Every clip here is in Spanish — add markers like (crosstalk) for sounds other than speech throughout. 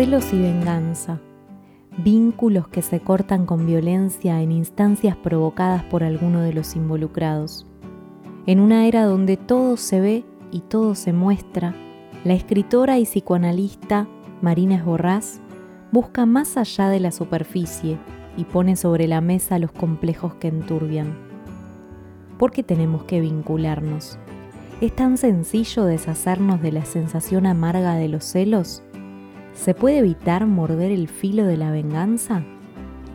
Celos y venganza. Vínculos que se cortan con violencia en instancias provocadas por alguno de los involucrados. En una era donde todo se ve y todo se muestra, la escritora y psicoanalista Marina Esborrás busca más allá de la superficie y pone sobre la mesa los complejos que enturbian. ¿Por qué tenemos que vincularnos? ¿Es tan sencillo deshacernos de la sensación amarga de los celos? ¿Se puede evitar morder el filo de la venganza?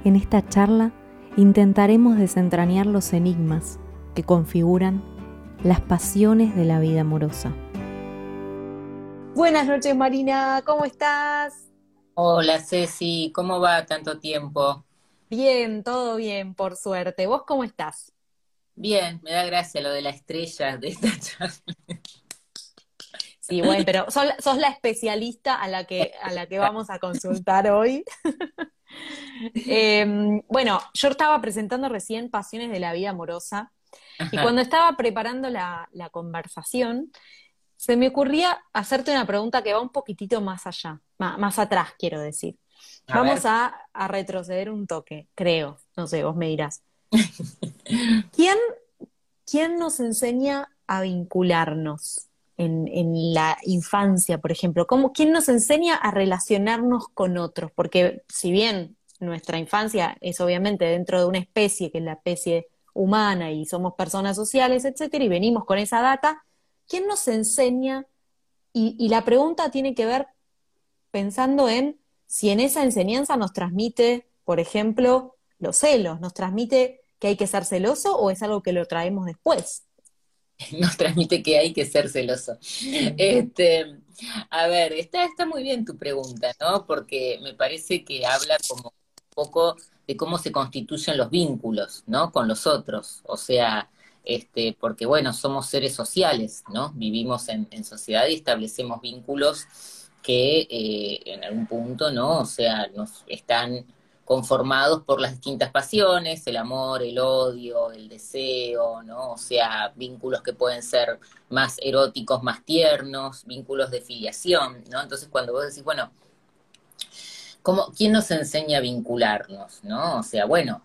En esta charla intentaremos desentrañar los enigmas que configuran las pasiones de la vida amorosa. Buenas noches, Marina, ¿cómo estás? Hola Ceci, ¿cómo va tanto tiempo? Bien, todo bien, por suerte. ¿Vos cómo estás? Bien, me da gracia lo de la estrella de esta charla. Sí, bueno, pero sos, la- sos la especialista a la que, a la que vamos a consultar hoy. (laughs) Em, bueno, yo estaba presentando recién Pasiones de la Vida Amorosa y cuando estaba preparando la, la conversación, se me ocurría hacerte una pregunta que va un poquitito más allá, ma- más, atrás, quiero decir. A Vamos a, a retroceder un toque, creo. No sé, vos me dirás. (laughs) ¿Quién, quién nos enseña a vincularnos en, en la infancia, por ejemplo? ¿Cómo, ¿Quién nos enseña a relacionarnos con otros? Porque si bien nuestra infancia es obviamente dentro de una especie, que es la especie humana, y somos personas sociales, etcétera, y venimos con esa data, ¿quién nos enseña? Y, y la pregunta tiene que ver pensando en si en esa enseñanza nos transmite, por ejemplo, los celos, nos transmite que hay que ser celoso o es algo que lo traemos después. (laughs) Nos transmite que hay que ser celoso. Este, a ver, está, está muy bien tu pregunta, ¿no? Porque me parece que habla como un poco de cómo se constituyen los vínculos, ¿no? Con los otros. O sea, este, porque bueno, somos seres sociales, ¿no? Vivimos en, en sociedad y establecemos vínculos que eh, en algún punto, ¿no? O sea, nos están conformados por las distintas pasiones, el amor, el odio, el deseo, ¿no? O sea, vínculos que pueden ser más eróticos, más tiernos, vínculos de filiación, ¿no? Entonces cuando vos decís, bueno, ¿cómo, ¿quién nos enseña a vincularnos, ¿no? O sea, bueno,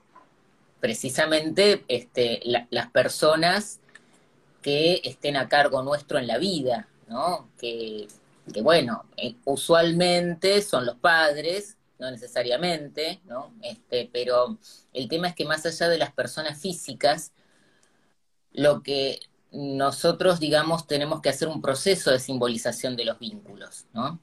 precisamente este, la- las personas que estén a cargo nuestro en la vida, ¿no? Que, que bueno, eh, usualmente son los padres, no necesariamente, ¿no? Este, pero el tema es que más allá de las personas físicas, lo que nosotros, digamos, tenemos que hacer un proceso de simbolización de los vínculos, ¿no?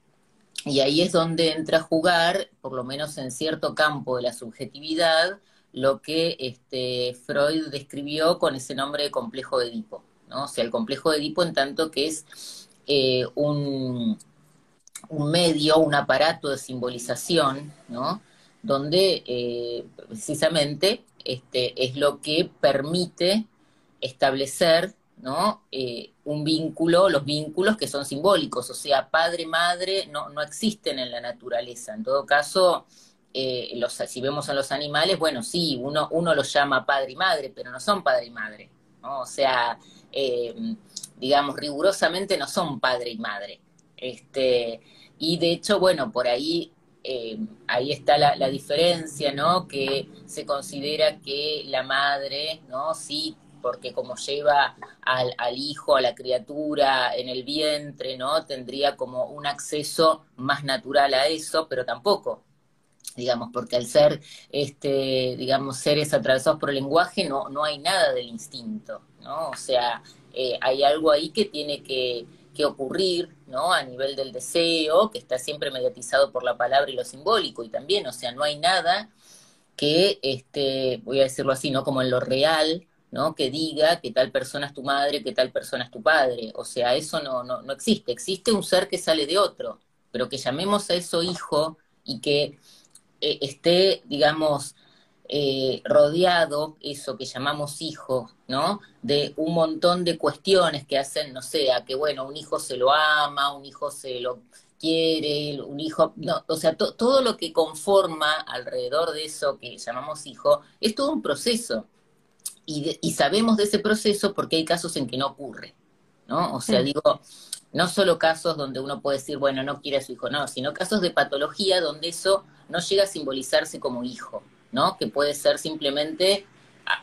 Y ahí es donde entra a jugar, por lo menos en cierto campo de la subjetividad, lo que este, Freud describió con ese nombre de complejo de Edipo, ¿no? O sea, el complejo de Edipo en tanto que es eh, un, un medio, un aparato de simbolización, ¿no? Donde eh, precisamente este, es lo que permite establecer, ¿no? Eh, un vínculo, los vínculos que son simbólicos, o sea, padre-madre no, no existen en la naturaleza. En todo caso, eh, los, si vemos a los animales, bueno, sí, uno, uno los llama padre y madre, pero no son padre y madre, ¿no? O sea, digamos, rigurosamente no son padre y madre. Este, y de hecho, bueno, por ahí, eh, ahí está la, la diferencia, ¿no? Que se considera que la madre, ¿no? Sí, porque como lleva al, al hijo, a la criatura en el vientre, ¿no? Tendría como un acceso más natural a eso, pero tampoco, digamos, porque al ser, este, digamos, seres atravesados por el lenguaje, no, no hay nada del instinto, ¿no? O sea, eh, hay algo ahí que tiene que, que ocurrir, ¿no? A nivel del deseo, que está siempre mediatizado por la palabra y lo simbólico, y también, o sea, no hay nada que, este, voy a decirlo así, ¿no? Como en lo real, ¿no? Que diga que tal persona es tu madre, que tal persona es tu padre. O sea, eso no, no, no existe. Existe un ser que sale de otro, pero que llamemos a eso hijo y que eh, esté, digamos, eh, rodeado, eso que llamamos hijo, ¿no? De un montón de cuestiones que hacen, no sé, a que, bueno, un hijo se lo ama, un hijo se lo quiere, un hijo, no, o sea, todo lo que conforma alrededor de eso que llamamos hijo, es todo un proceso. Y, y, sabemos de ese proceso porque hay casos en que no ocurre, ¿no? O sea, digo, no solo casos donde uno puede decir, bueno, no quiere a su hijo, no, sino casos de patología donde eso no llega a simbolizarse como hijo, ¿no? Que puede ser simplemente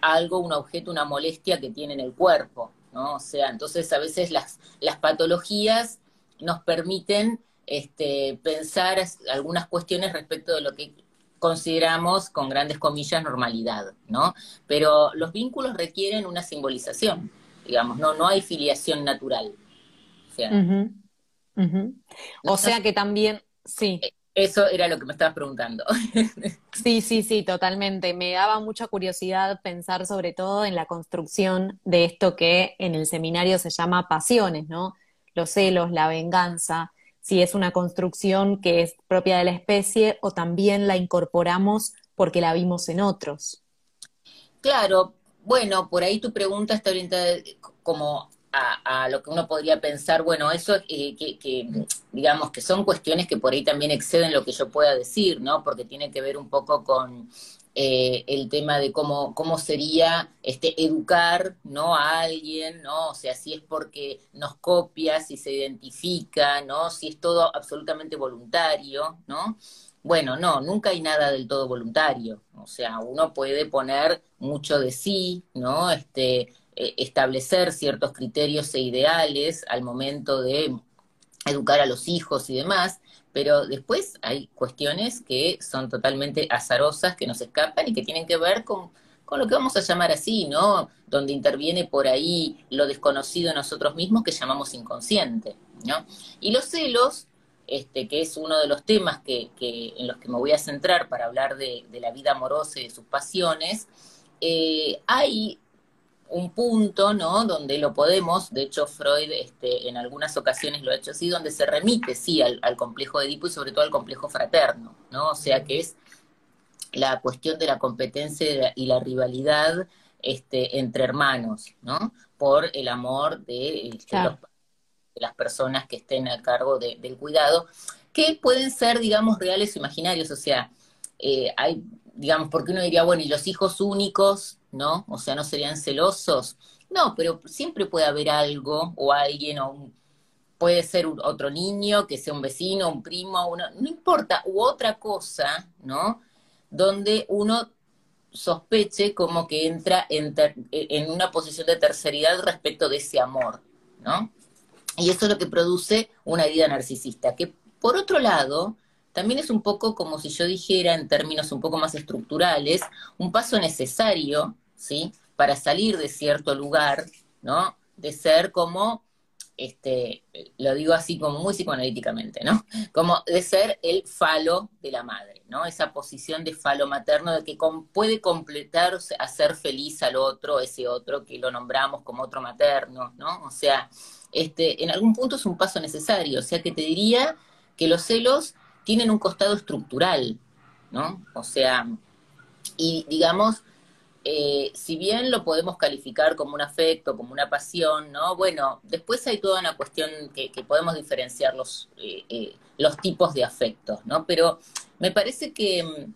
algo, un objeto, una molestia que tiene en el cuerpo, ¿no? O sea, entonces a veces las, las patologías nos permiten este, pensar algunas cuestiones respecto de lo que consideramos con grandes comillas normalidad, ¿no? Pero los vínculos requieren una simbolización, digamos, no, no hay filiación natural. O sea, o sea que también, sí. Eso era lo que me estabas preguntando. (laughs) Sí, sí, sí, totalmente. Me daba mucha curiosidad pensar sobre todo en la construcción de esto que en el seminario se llama pasiones, ¿no? Los celos, la venganza, si es una construcción que es propia de la especie o también la incorporamos porque la vimos en otros. Claro, bueno, por ahí tu pregunta está orientada como a, lo que uno podría pensar, bueno, eso eh, que, digamos que son cuestiones que por ahí también exceden lo que yo pueda decir, ¿no? Porque tiene que ver un poco con eh, el tema de cómo, cómo sería este educar ¿no? a alguien, ¿no? O sea, si es porque nos copia, si se identifica, ¿no? Si es todo absolutamente voluntario, ¿no? Bueno, no, nunca hay nada del todo voluntario. O sea, uno puede poner mucho de sí, ¿no? Este, establecer ciertos criterios e ideales al momento de educar a los hijos y demás, pero después hay cuestiones que son totalmente azarosas, que nos escapan y que tienen que ver con, con lo que vamos a llamar así, ¿no? Donde interviene por ahí lo desconocido en nosotros mismos que llamamos inconsciente, ¿no? Y los celos, este, que es uno de los temas que, en los que me voy a centrar para hablar de, de la vida amorosa y de sus pasiones, eh, hay un punto, ¿no? Donde lo podemos, de hecho Freud este, en algunas ocasiones lo ha hecho así, donde se remite, sí, al, complejo de Edipo y sobre todo al complejo fraterno, ¿no? O sea que es la cuestión de la competencia y la rivalidad este, entre hermanos, ¿no? Por el amor de, este, de las personas que estén a cargo del cuidado, que pueden ser, digamos, reales o imaginarios, o sea, eh, hay, digamos, porque uno diría, bueno, y los hijos únicos, ¿no? O sea, no serían celosos. No, pero siempre puede haber algo o alguien o puede ser otro niño, que sea un vecino, un primo, uno, no importa, u otra cosa, ¿no? Donde uno sospeche como que entra en, en una posición de terceridad respecto de ese amor, ¿no? Y eso es lo que produce una herida narcisista, que por otro lado, también es un poco como si yo dijera en términos un poco más estructurales, un paso necesario ¿sí? Para salir de cierto lugar, ¿no? De ser como, este, lo digo así como muy psicoanalíticamente, ¿no? Como de ser el falo de la madre, ¿no? Esa posición de falo materno de que puede completar, hacer feliz al otro, ese otro que lo nombramos como otro materno, ¿no? O sea, este, en algún punto es un paso necesario, o sea que te diría que los celos tienen un costado estructural, ¿no? O sea, y digamos, eh, si bien lo podemos calificar como un afecto, como una pasión, ¿no? Bueno, después hay toda una cuestión que, podemos diferenciar los, eh, eh, los tipos de afectos, ¿no? Pero me parece que,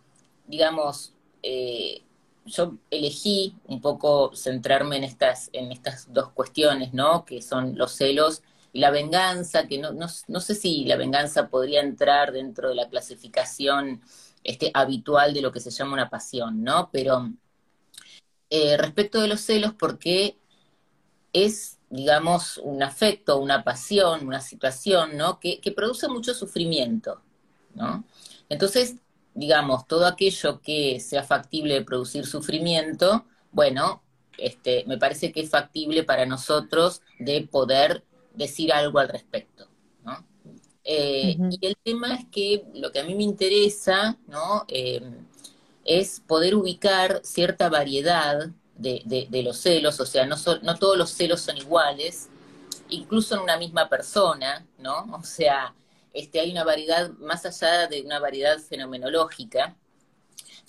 digamos, yo elegí un poco centrarme en estas, en estas dos cuestiones, ¿no? Que son los celos y la venganza, que no, no, no sé si la venganza podría entrar dentro de la clasificación este, habitual de lo que se llama una pasión, ¿no? Pero eh, respecto de los celos porque es, digamos, un afecto, una pasión, una situación, ¿no? Que, produce mucho sufrimiento, ¿no? Entonces, digamos, todo aquello que sea factible de producir sufrimiento, bueno, este, me parece que es factible para nosotros de poder decir algo al respecto, ¿no? Eh, y el tema es que lo que a mí me interesa, ¿no? Eh, es poder ubicar cierta variedad de, los celos, o sea, no, no todos los celos son iguales, incluso en una misma persona, ¿no? (laughs) O sea, este, hay una variedad, más allá de una variedad fenomenológica,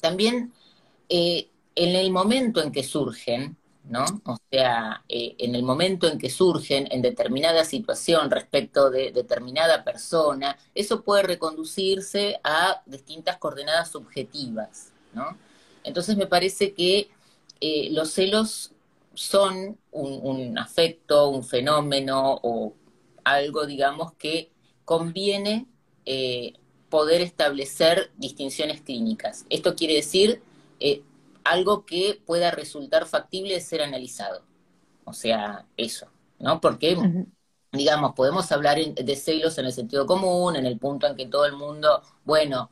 también eh, en el momento en que surgen, ¿no? O sea, eh, en el momento en que surgen en determinada situación respecto de determinada persona, eso puede reconducirse a distintas coordenadas subjetivas. Entonces me parece que eh, los celos son un, afecto, un fenómeno o algo, digamos, que conviene eh, poder establecer distinciones clínicas. Esto quiere decir algo que pueda resultar factible de ser analizado. O sea, eso, ¿no? Porque, digamos, podemos hablar de celos en el sentido común, en el punto en que todo el mundo, bueno,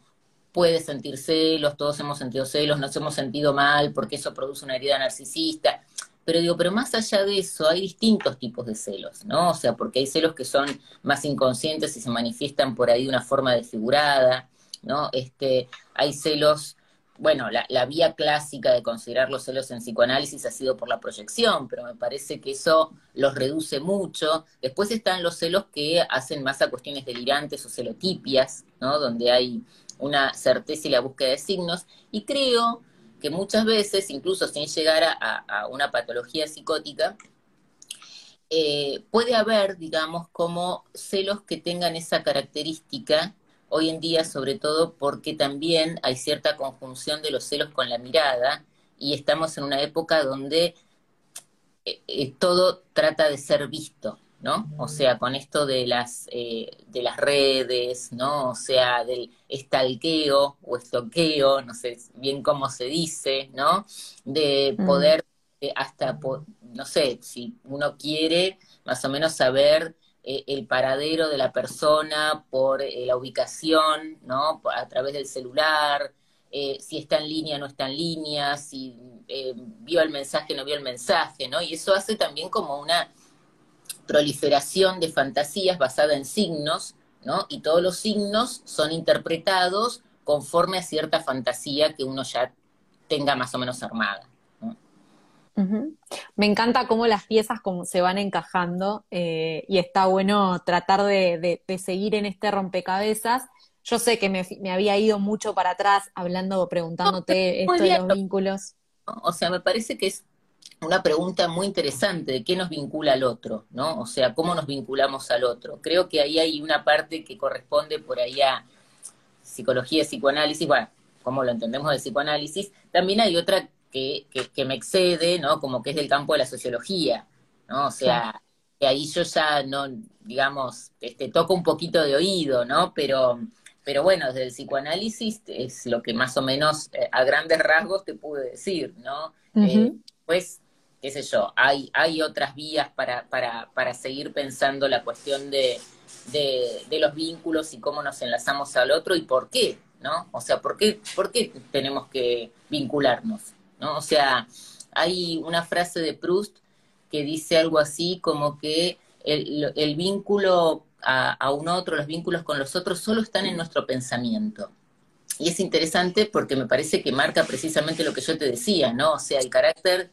puede sentir celos, todos hemos sentido celos, nos hemos sentido mal porque eso produce una herida narcisista. Pero digo, pero más allá de eso, hay distintos tipos de celos, ¿no? O sea, porque hay celos que son más inconscientes y se manifiestan por ahí de una forma desfigurada, ¿no? Este, hay celos bueno, la, vía clásica de considerar los celos en psicoanálisis ha sido por la proyección, pero me parece que eso los reduce mucho. Después están los celos que hacen más a cuestiones delirantes o celotipias, ¿no? Donde hay una certeza y la búsqueda de signos. Y creo que muchas veces, incluso sin llegar a, una patología psicótica, eh, puede haber, digamos, como celos que tengan esa característica hoy en día, sobre todo porque también hay cierta conjunción de los celos con la mirada y estamos en una época donde eh, eh, todo trata de ser visto, ¿no? O sea, con esto de las, eh, de las redes, ¿no? O sea, del estalqueo o estoqueo, no sé bien cómo se dice, ¿no? De mm. poder hasta, no sé, si uno quiere más o menos saber eh, el paradero de la persona por eh, la ubicación, ¿no? A través del celular, eh, si está en línea no está en línea, si vio el mensaje no vio el mensaje, ¿no? Y eso hace también como una proliferación de fantasías basada en signos, ¿no? Y todos los signos son interpretados conforme a cierta fantasía que uno ya tenga más o menos armada. Me encanta cómo las piezas como se van encajando eh, y está bueno tratar de, seguir en este rompecabezas. Yo sé que me, había ido mucho para atrás hablando, preguntándote esto de los vínculos. O sea, me parece que es una pregunta muy interesante de qué nos vincula al otro, ¿no? O sea, cómo nos vinculamos al otro. Creo que ahí hay una parte que corresponde por ahí a psicología, psicoanálisis, bueno, como lo entendemos de psicoanálisis. También hay otra que, que, me excede, ¿no? Como que es del campo de la sociología, ¿no? O sea, que ahí yo ya no, digamos, este, toco un poquito de oído, ¿no? Pero, pero bueno, desde el psicoanálisis es lo que más o menos eh, a grandes rasgos te pude decir, ¿no? Eh, pues, qué sé yo, hay, hay otras vías para, para, para seguir pensando la cuestión de, de, de, los vínculos y cómo nos enlazamos al otro y por qué, ¿no? O sea, ¿por qué, por qué tenemos que vincularnos? ¿No? O sea, hay una frase de Proust que dice algo así como que el, vínculo a, un otro, los vínculos con los otros, solo están en nuestro pensamiento. Y es interesante porque me parece que marca precisamente lo que yo te decía, ¿no? O sea, el carácter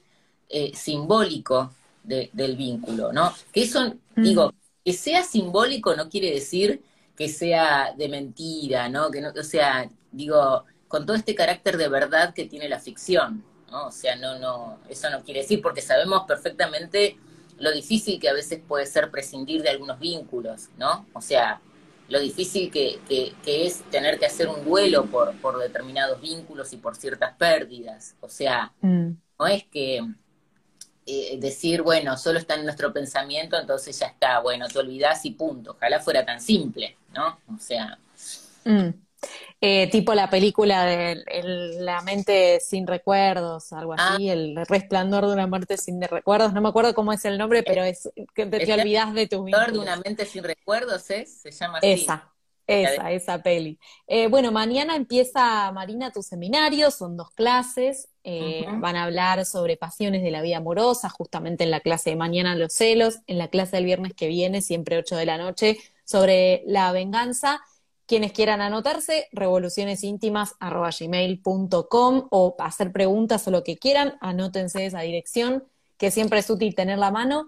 eh, simbólico del vínculo, ¿no? Que eso, mm. digo, que sea simbólico no quiere decir que sea de mentira, ¿no? Que no, o sea, digo, con todo este carácter de verdad que tiene la ficción, o sea, no, no, eso no quiere decir, porque sabemos perfectamente lo difícil que a veces puede ser prescindir de algunos vínculos, ¿no? O sea, lo difícil que, es tener que hacer un duelo por, por determinados vínculos y por ciertas pérdidas. O sea, mm. no es que eh, decir, bueno, solo está en nuestro pensamiento, entonces ya está, bueno, te olvidás y punto. Ojalá fuera tan simple, ¿no? O sea. Mm. Eh, tipo la película de La mente sin recuerdos, algo así, ah. El resplandor de una muerte sin recuerdos, no me acuerdo cómo es el nombre, pero es que te, olvidas de tu vida. de una mente sin recuerdos, ¿eh? Se llama así. Esa. Esa, esa peli. Eh, bueno, mañana empieza, Marina, tu seminario, son dos clases, van a hablar sobre pasiones de la vida amorosa, justamente en la clase de mañana los celos, en la clase del viernes que viene, siempre 8 de la noche, sobre la venganza Quienes quieran anotarse, revolucionesíntimas.gmail.com o hacer preguntas o lo que quieran, anótense esa dirección, que siempre es útil tener la mano.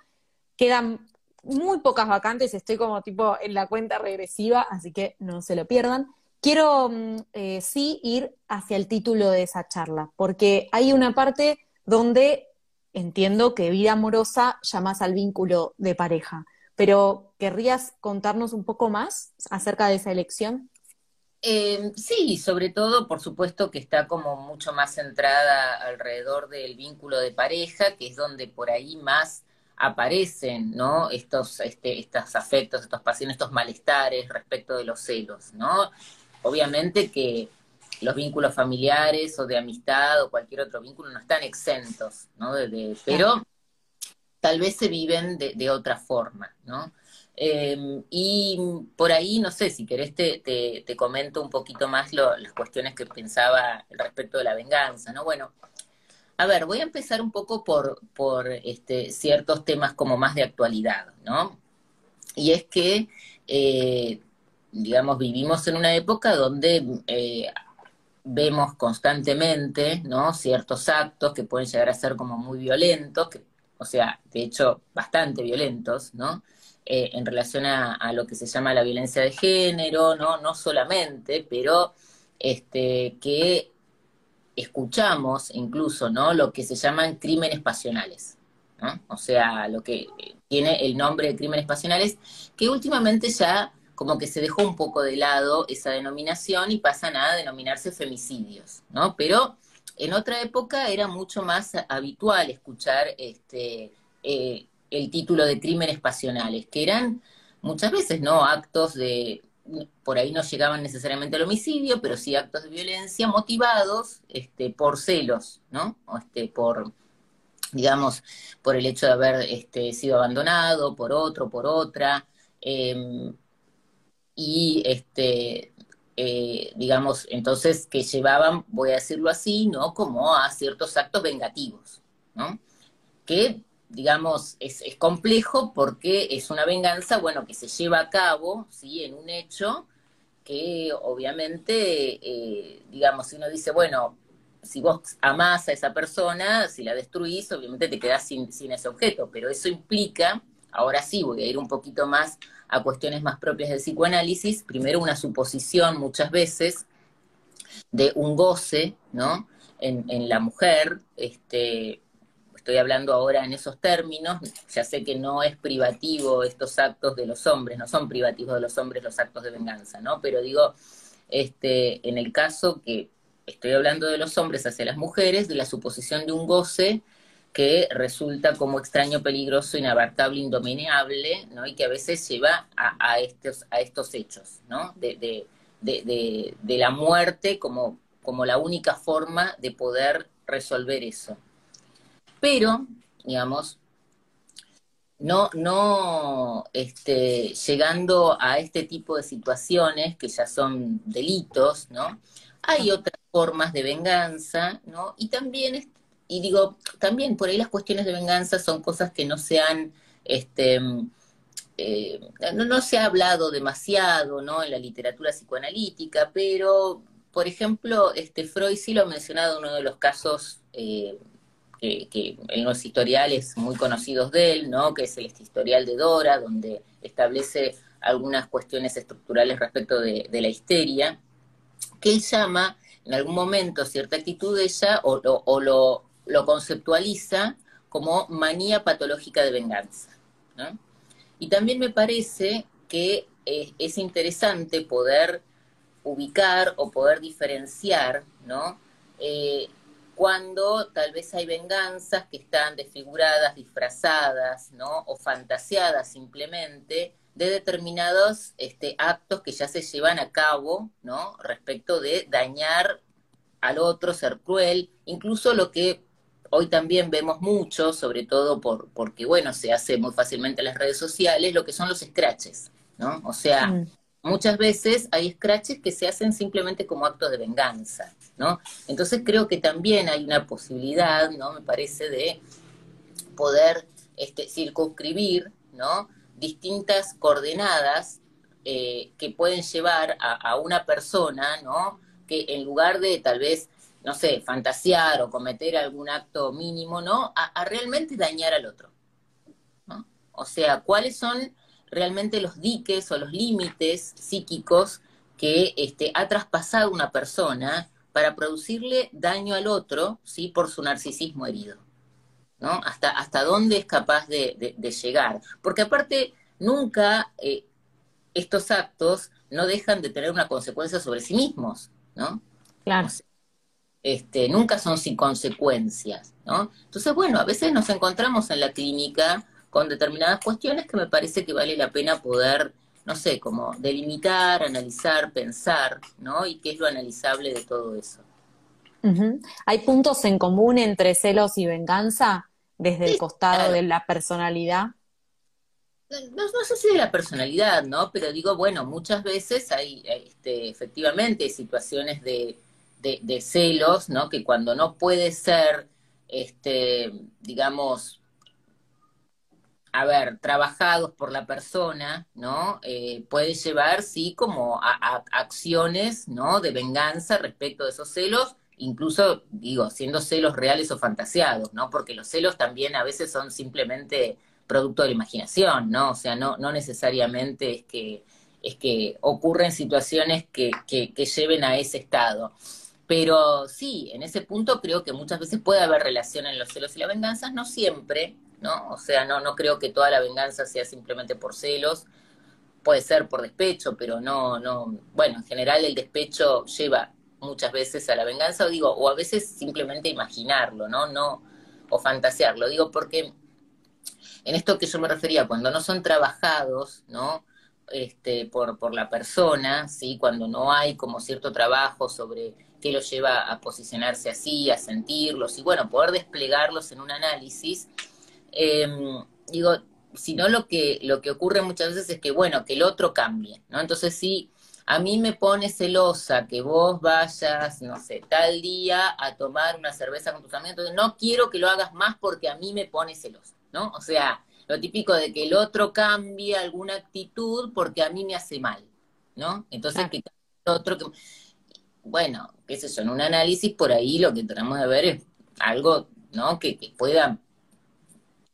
Quedan muy pocas vacantes, estoy como tipo en la cuenta regresiva, así que no se lo pierdan. Quiero mm, eh, sí ir hacia el título de esa charla, porque hay una parte donde entiendo que vida amorosa llamas al vínculo de pareja, pero ¿querrías contarnos un poco más acerca de esa elección? Eh, sí, sobre todo, por supuesto, que está como mucho más centrada alrededor del vínculo de pareja, que es donde por ahí más aparecen, ¿no? Estos, este, estos afectos, estas pasiones, estos malestares respecto de los celos, ¿no? Obviamente que los vínculos familiares o de amistad o cualquier otro vínculo no están exentos, ¿no? pero tal vez se viven de, otra forma, ¿no? Em, y por ahí, no sé, si querés te, te, comento un poquito más las cuestiones que pensaba respecto de la venganza, ¿no? Bueno, a ver, voy a empezar un poco por, por este, ciertos temas como más de actualidad, ¿no? Y es que, eh, digamos, vivimos en una época donde eh, vemos constantemente, ¿no? Ciertos actos que pueden llegar a ser como muy violentos, que, o sea, de hecho, bastante violentos, ¿no? Eh, en relación a, lo que se llama la violencia de género, ¿no? No solamente, pero este, que escuchamos incluso, ¿no? Lo que se llaman crímenes pasionales, ¿no? O sea, lo que tiene el nombre de crímenes pasionales, que últimamente ya como que se dejó un poco de lado esa denominación y pasan a denominarse femicidios, ¿no? Pero en otra época era mucho más habitual escuchar este, eh, el título de crímenes pasionales, que eran muchas veces, ¿no? Actos de por ahí no llegaban necesariamente al homicidio, pero sí actos de violencia motivados este, por celos, ¿no? O este, por, digamos, por el hecho de haber este, sido abandonado por otro, por otra, em, y este, eh, digamos, entonces que llevaban, voy a decirlo así, ¿no? Como a ciertos actos vengativos, ¿no? Que digamos, es, es, complejo porque es una venganza, bueno, que se lleva a cabo, ¿sí? En un hecho que obviamente, eh, digamos, si uno dice, bueno, si vos amás a esa persona, si la destruís, obviamente te quedás sin, sin ese objeto, pero eso implica, ahora sí, voy a ir un poquito más a cuestiones más propias del psicoanálisis, primero una suposición muchas veces de un goce, ¿no? En, la mujer, este, estoy hablando ahora en esos términos, ya sé que no es privativo estos actos de los hombres, no son privativos de los hombres los actos de venganza, ¿no? Pero digo, este, en el caso que estoy hablando de los hombres hacia las mujeres, de la suposición de un goce que resulta como extraño, peligroso, inabarcable, indominable, ¿no? Y que a veces lleva a, estos, a estos hechos, ¿no? De, de, de, de la muerte como, como la única forma de poder resolver eso pero, digamos, no, no este, llegando a este tipo de situaciones que ya son delitos, ¿no? Hay otras formas de venganza, ¿no? Y también, y digo, también por ahí las cuestiones de venganza son cosas que no se han, este, eh, no, no, se ha hablado demasiado, ¿no? En la literatura psicoanalítica, pero, por ejemplo, este Freud sí lo ha mencionado en uno de los casos eh, que, en los historiales muy conocidos de él, ¿no? que es el historial de Dora, donde establece algunas cuestiones estructurales respecto de, la histeria, que él llama en algún momento cierta actitud de ella o, lo, lo, conceptualiza como manía patológica de venganza. Y también me parece que es interesante poder ubicar o poder diferenciar ¿no? Eh, cuando tal vez hay venganzas que están desfiguradas, disfrazadas, ¿no? O fantaseadas simplemente de determinados este, actos que ya se llevan a cabo, ¿no? Respecto de dañar al otro, ser cruel, incluso lo que hoy también vemos mucho, sobre todo por, porque, bueno, se hace muy fácilmente en las redes sociales, lo que son los scratches, ¿no? O sea, mm. muchas veces hay scratches que se hacen simplemente como actos de venganza. ¿no? Entonces creo que también hay una posibilidad, ¿no? Me parece de poder este, circunscribir, ¿no? Distintas coordenadas eh, que pueden llevar a, una persona, ¿no? Que en lugar de tal vez, no sé, fantasear o cometer algún acto mínimo, ¿no? A, realmente dañar al otro. ¿no? O sea, ¿cuáles son realmente los diques o los límites psíquicos que este, ha traspasado una persona para producirle daño al otro, ¿sí? Por su narcisismo herido. ¿no? Hasta, hasta dónde es capaz de, llegar. Porque aparte, nunca eh, estos actos no dejan de tener una consecuencia sobre sí mismos, ¿no? Claro. Este, nunca son sin consecuencias, ¿no? Entonces, bueno, a veces nos encontramos en la clínica con determinadas cuestiones que me parece que vale la pena poder, no sé, como delimitar, analizar, pensar, ¿no? Y qué es lo analizable de todo eso. ¿Hay puntos en común entre celos y venganza desde el costado de la personalidad? No, sé si de la personalidad, ¿no? Pero digo, bueno, muchas veces hay este, efectivamente situaciones de, de, celos, ¿no? Que cuando no puede ser, este, digamos, a ver, trabajados por la persona, ¿no? Eh, puede llevar, sí, como a, acciones, ¿no? De venganza respecto de esos celos, incluso, digo, siendo celos reales o fantaseados, ¿no? Porque los celos también a veces son simplemente producto de la imaginación, ¿no? O sea, no, no necesariamente es que, es que ocurren situaciones que, que, lleven a ese estado. Pero sí, en ese punto creo que muchas veces puede haber relación en los celos y las venganzas, no siempre, ¿no? O sea, no, no creo que toda la venganza sea simplemente por celos, puede ser por despecho, pero no, no, bueno, en general el despecho lleva muchas veces a la venganza, o digo, o a veces simplemente imaginarlo, ¿no? No, o fantasearlo, digo, porque en esto que yo me refería, cuando no son trabajados, ¿no? Este, por, por la persona, ¿sí? Cuando no hay como cierto trabajo sobre qué lo lleva a posicionarse así, a sentirlos, y bueno, poder desplegarlos en un análisis, em, digo, si no lo que, lo que ocurre muchas veces es que, bueno, que el otro cambie, ¿no? Entonces sí, a mí me pone celosa que vos vayas, no sé, tal día a tomar una cerveza con tus amigos, entonces no quiero que lo hagas más porque a mí me pone celosa. ¿no? O sea, lo típico de que el otro cambie alguna actitud porque a mí me hace mal, ¿no? Entonces, que el otro que... Bueno, qué sé yo, en un análisis por ahí lo que tenemos de ver es algo, ¿no? Que, pueda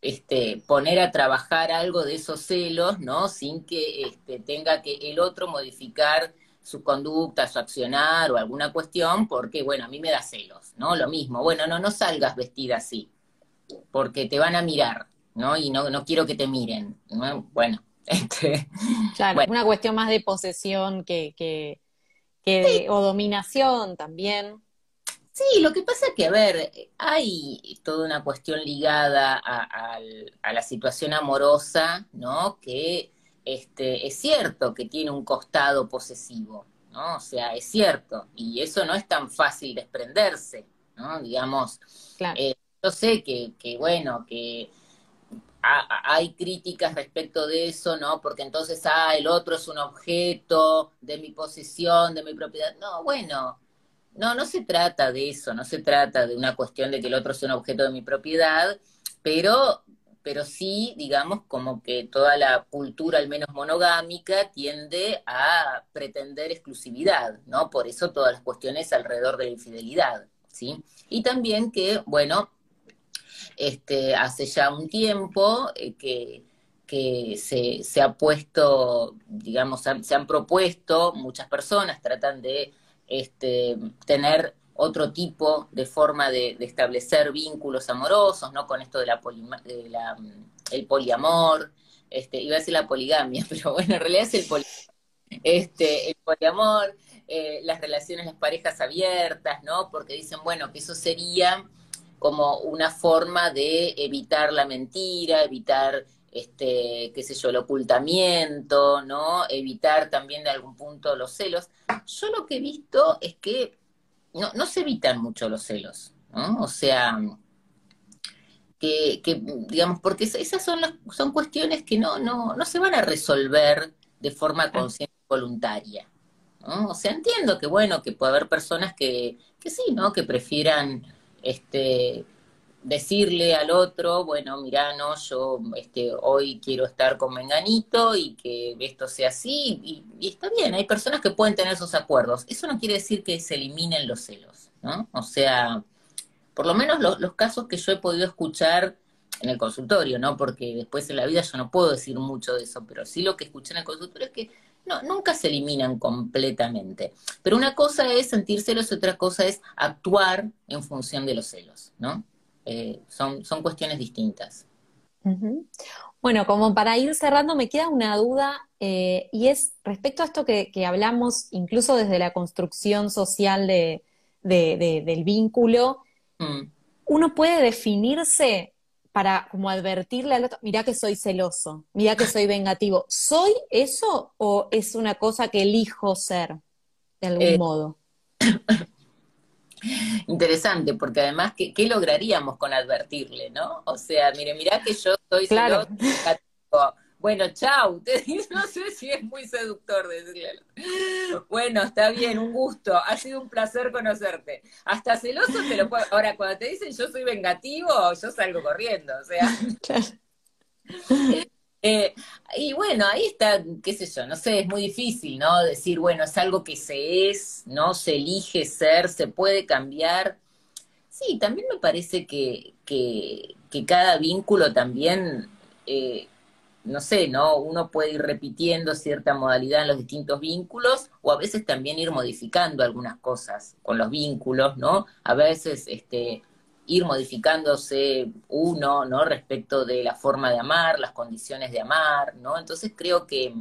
este, poner a trabajar algo de esos celos, ¿no? Sin que este, tenga que el otro modificar su conducta, su accionar o alguna cuestión, porque, bueno, a mí me da celos, ¿no? Lo mismo, bueno, no, no salgas vestida así, porque te van a mirar, ¿no? Y no, no quiero que te miren. Bueno, (laughs) este, claro, una cuestión más de posesión que, que, que o dominación también. Sí, lo que pasa es que, a ver, hay toda una cuestión ligada a, a, la situación amorosa, ¿no? Que este, es cierto que tiene un costado posesivo, ¿no? O sea, es cierto, y eso no es tan fácil desprenderse, ¿no? Digamos, claro. Eh, yo sé que, que, bueno, que hay críticas respecto de eso, ¿no? Porque entonces, ah, el otro es un objeto de mi posesión, de mi propiedad. No, bueno, no, no se trata de eso, no se trata de una cuestión de que el otro es un objeto de mi propiedad, pero, pero sí, digamos, como que toda la cultura, al menos monogámica, tiende a pretender exclusividad, ¿no? Por eso todas las cuestiones alrededor de la infidelidad, ¿sí? Y también que, bueno, este, hace ya un tiempo eh, que, que se, se, ha puesto, digamos, se han propuesto, muchas personas tratan de este, tener otro tipo de forma de, establecer vínculos amorosos, ¿no? Con esto de la, de la el poliamor, este, iba a decir la poligamia, (laughs) pero bueno, en realidad es el poliamor. Este, el poliamor, eh, las relaciones, las parejas abiertas, ¿no? Porque dicen, bueno, que eso sería como una forma de evitar la mentira, evitar este, qué sé yo, el ocultamiento, ¿no? Evitar también de algún punto los celos. Yo lo que he visto es que no, no se evitan mucho los celos, ¿no? O sea, que, que digamos, porque esas son, las, son cuestiones que no, no, no se van a resolver de forma consciente y voluntaria. ¿no? O sea, entiendo que bueno, que puede haber personas que, que sí, ¿no? Que prefieran este, decirle al otro, bueno, mira, no, yo este, hoy quiero estar con Menganito y que esto sea así, y, está bien, hay personas que pueden tener esos acuerdos. Eso no quiere decir que se eliminen los celos, ¿no? O sea, por lo menos los casos que yo he podido escuchar en el consultorio, ¿no? Porque después en la vida yo no puedo decir mucho de eso, pero sí lo que escuché en el consultorio es que no, nunca se eliminan completamente. Pero una cosa es sentir celos y otra cosa es actuar en función de los celos, ¿no? Eh, son, son cuestiones distintas. Bueno, como para ir cerrando, me queda una duda eh, y es respecto a esto que, hablamos incluso desde la construcción social de, del vínculo. Mm. Uno puede definirse para como advertirle al otro, mirá que soy celoso, mirá que soy vengativo. ¿Soy eso o es una cosa que elijo ser de algún eh, modo? (laughs) Interesante, porque además, ¿qué, lograríamos con advertirle, no? O sea, mire, mirá que yo soy celoso, bueno, chau, (laughs) no sé si es muy seductor decirle. Bueno, está bien, un gusto, ha sido un placer conocerte. Hasta celoso te lo puedo. Ahora, cuando te dicen yo soy vengativo, yo salgo corriendo, o sea. (laughs) (laughs) Eh, y bueno, ahí está, qué sé yo, no sé, es muy difícil, ¿no? Decir, bueno, es algo que se es, ¿no? Se elige ser, se puede cambiar. Sí, también me parece que, que, que cada vínculo también eh, no sé, ¿no? Uno puede ir repitiendo cierta modalidad en los distintos vínculos o a veces también ir modificando algunas cosas con los vínculos, ¿no? A veces este, ir modificándose uno, ¿no? Respecto de la forma de amar, las condiciones de amar, ¿no? Entonces creo que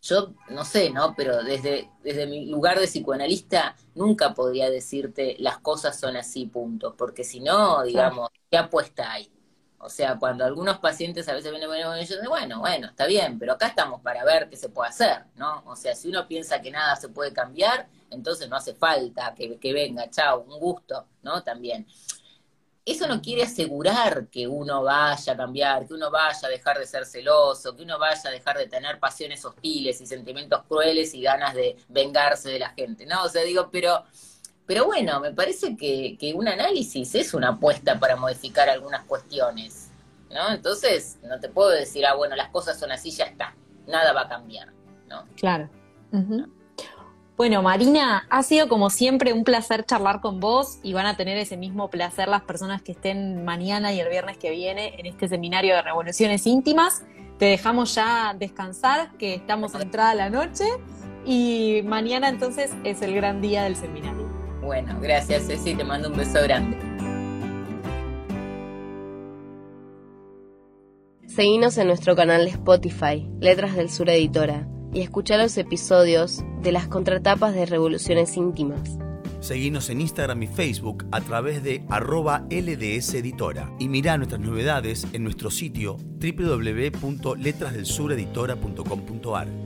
yo, no sé, ¿no? Pero desde, desde mi lugar de psicoanalista nunca podría decirte las cosas son así, punto, porque si no, digamos, ¿qué apuesta hay? O sea, cuando algunos pacientes a veces vienen con ellos, bueno, bueno, está bien, pero acá estamos para ver qué se puede hacer, ¿no? O sea, si uno piensa que nada se puede cambiar, entonces no hace falta que, que venga, chao, un gusto, ¿no? También. Eso no quiere asegurar que uno vaya a cambiar, que uno vaya a dejar de ser celoso, que uno vaya a dejar de tener pasiones hostiles y sentimientos crueles y ganas de vengarse de la gente, ¿no? O sea, digo, pero pero bueno, me parece que, un análisis es una apuesta para modificar algunas cuestiones, ¿no? Entonces, no te puedo decir, ah, bueno, las cosas son así, ya está, nada va a cambiar, ¿no? Claro. Bueno, Marina, ha sido como siempre un placer charlar con vos y van a tener ese mismo placer las personas que estén mañana y el viernes que viene en este seminario de revoluciones íntimas. Te dejamos ya descansar, que estamos entrada la noche y mañana entonces es el gran día del seminario. Bueno, gracias Ceci, te mando un beso grande. Seguinos en nuestro canal de Spotify, Letras del Sur Editora, y escucha los episodios de las contratapas de Revoluciones Íntimas. Seguinos en Instagram y Facebook a través de arroba LDS Editora y mirá nuestras novedades en nuestro sitio www.letrasdelsureditora.com.ar.